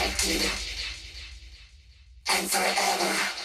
protected and forever.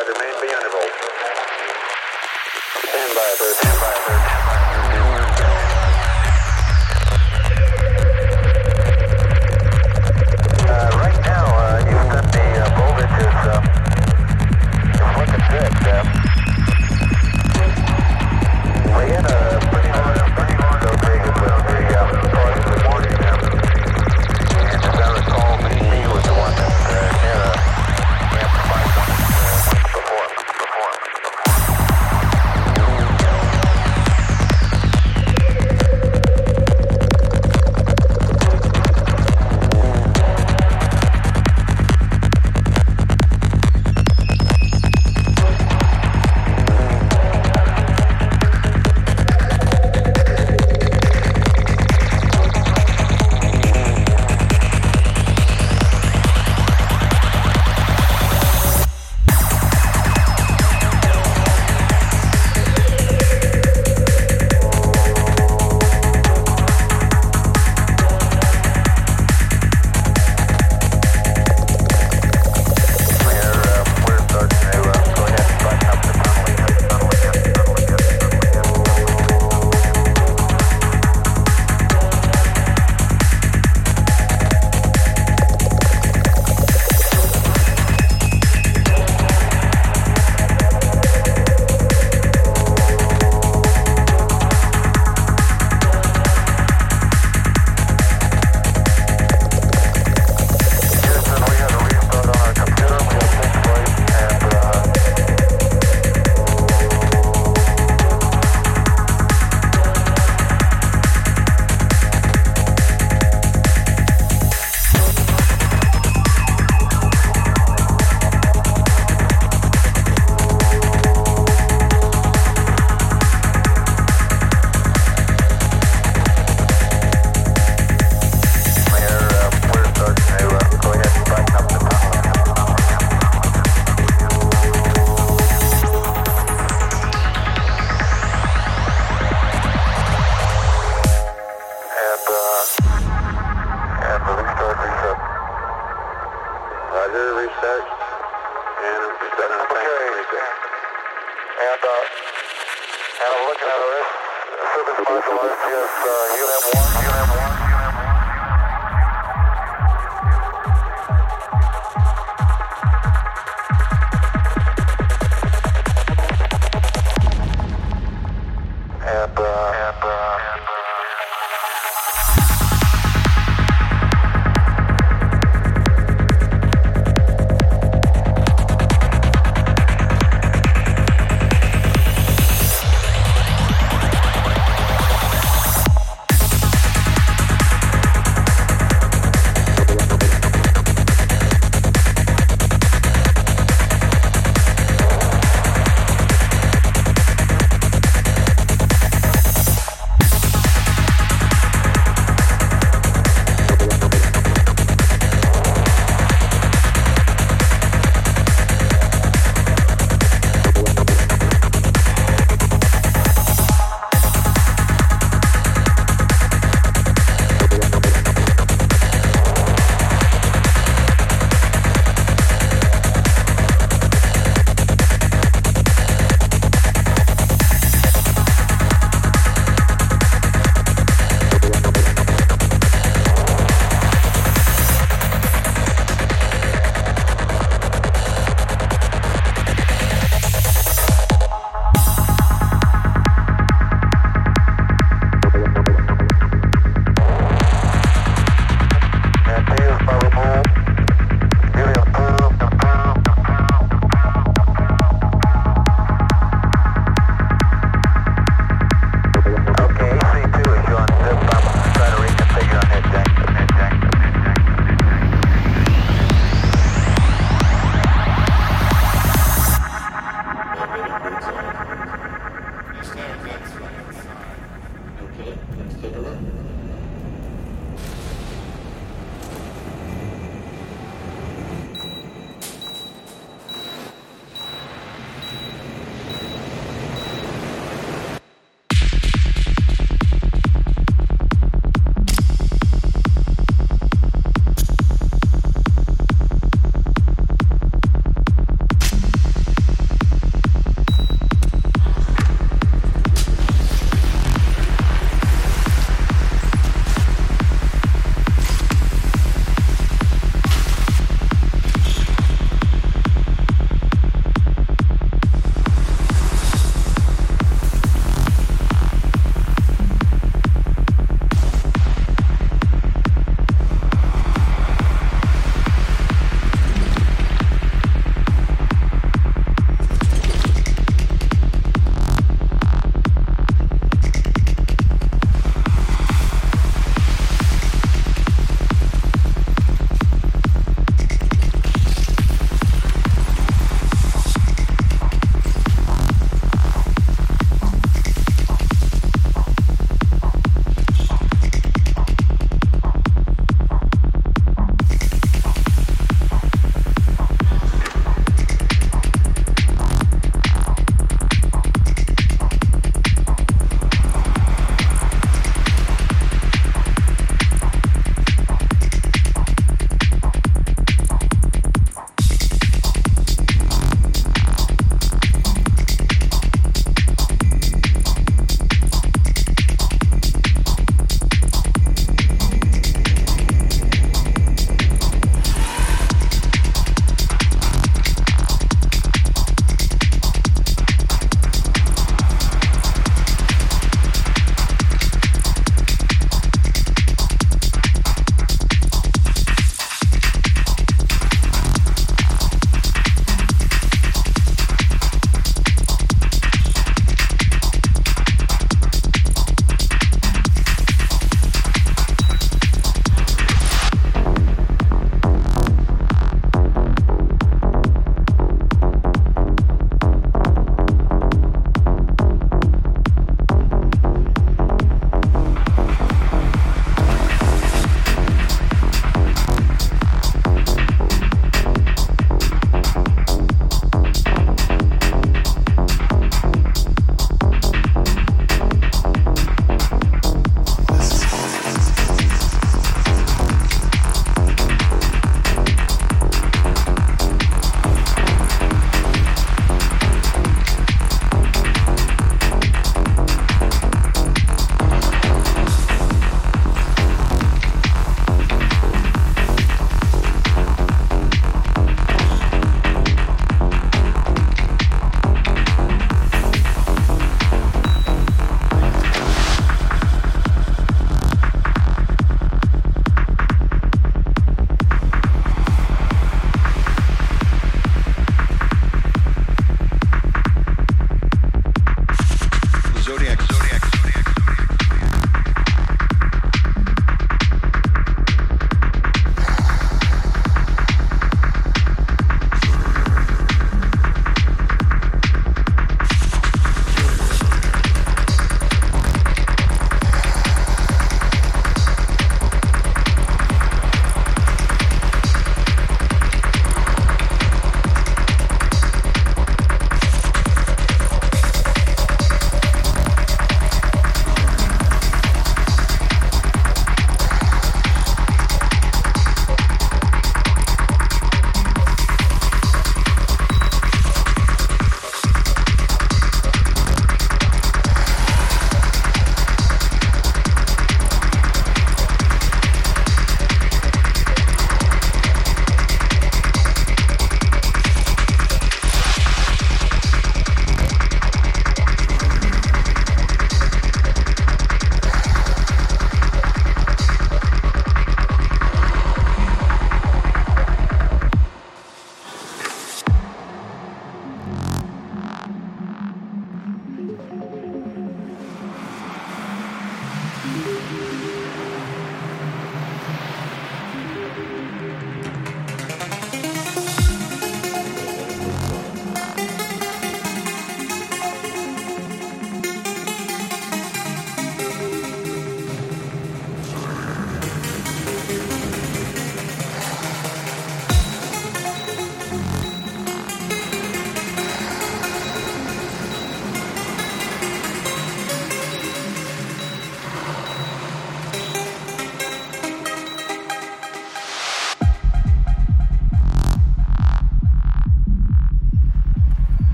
Roger, main B. Stand by, stand by, uh, right now, uh, you've the uh, voltage is, looking good.